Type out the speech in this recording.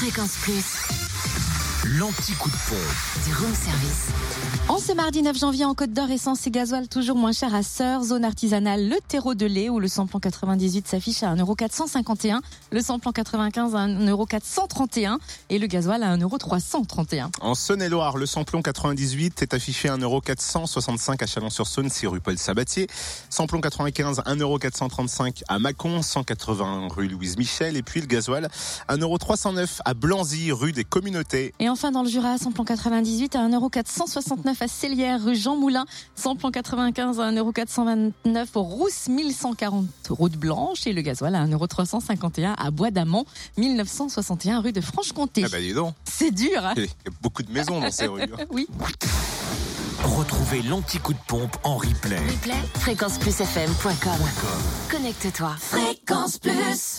Fréquence Plus. L'anti-coup de pompe. Du room service. En ce mardi 9 janvier, en Côte d'Or, essence et gasoil toujours moins cher à Sœur, zone artisanale Le Terreau de lait, où le samplon 98 s'affiche à 1,451€, le samplon 95 à 1,431€ et le gasoil à 1,331€. En Saône-et-Loire, le samplon 98 est affiché à 1,465€ à Chalon-sur-Saône, 6 rue Paul Sabatier. Samplon 95, 1,435€ à Mâcon, 180 rue Louise Michel. Et puis le gasoil, 1,309€ à Blanzy, rue des Communautés. Et enfin, dans le Jura, samplon 98 à 1,469€ à Célière, rue Jean Moulin, samplon 95 à 1,429€ au Rousse 1140 route Blanche et le gasoil à 1,351€ à Bois d'Amont, 1961 rue de Franche-Comté. Ah bah dis donc, C'est dur, hein il y a beaucoup de maisons dans ces rues. hein. Oui. Retrouvez l'anti-coup de pompe en replay. Replay, fréquenceplusfm.com. Connecte-toi. Fréquence Plus.